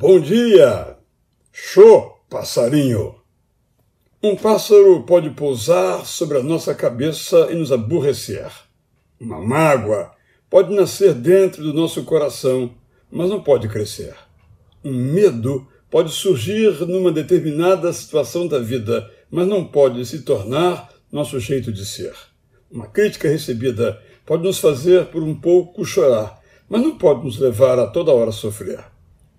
Bom dia! Show, passarinho! Um pássaro pode pousar sobre a nossa cabeça e nos aborrecer. Uma mágoa pode nascer dentro do nosso coração, mas não pode crescer. Um medo pode surgir numa determinada situação da vida, mas não pode se tornar nosso jeito de ser. Uma crítica recebida pode nos fazer por um pouco chorar, mas não pode nos levar a toda hora a sofrer.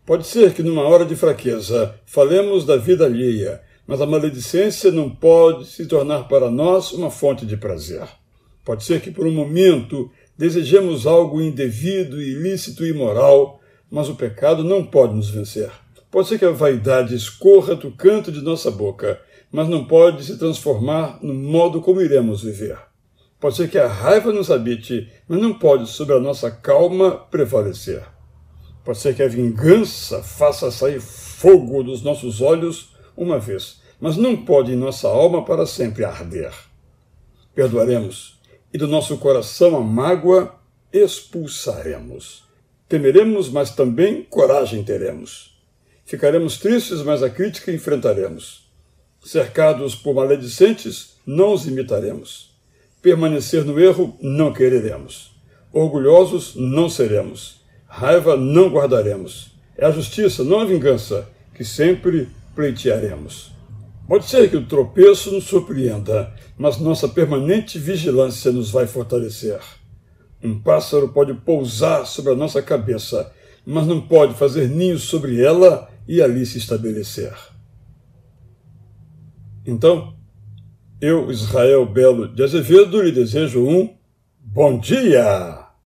Pode ser que numa hora de fraqueza falemos da vida alheia, mas a maledicência não pode se tornar para nós uma fonte de prazer. Pode ser que por um momento desejemos algo indevido, ilícito e imoral, mas o pecado não pode nos vencer. Pode ser que a vaidade escorra do canto de nossa boca, mas não pode se transformar no modo como iremos viver. Pode ser que a raiva nos habite, mas não pode sobre a nossa calma prevalecer. Pode ser que a vingança faça sair fogo dos nossos olhos uma vez, mas não pode em nossa alma para sempre arder. Perdoaremos, e do nosso coração a mágoa expulsaremos. Temeremos, mas também coragem teremos. Ficaremos tristes, mas a crítica enfrentaremos. Cercados por maledicentes, não os imitaremos. Permanecer no erro, não quereremos. Orgulhosos, não seremos Raiva não guardaremos. É a justiça, não a vingança, que sempre pleitearemos. Pode ser que o tropeço nos surpreenda, mas nossa permanente vigilância nos vai fortalecer. Um pássaro pode pousar sobre a nossa cabeça, mas não pode fazer ninho sobre ela e ali se estabelecer. Então, eu, Israel Belo de Azevedo, lhe desejo um bom dia!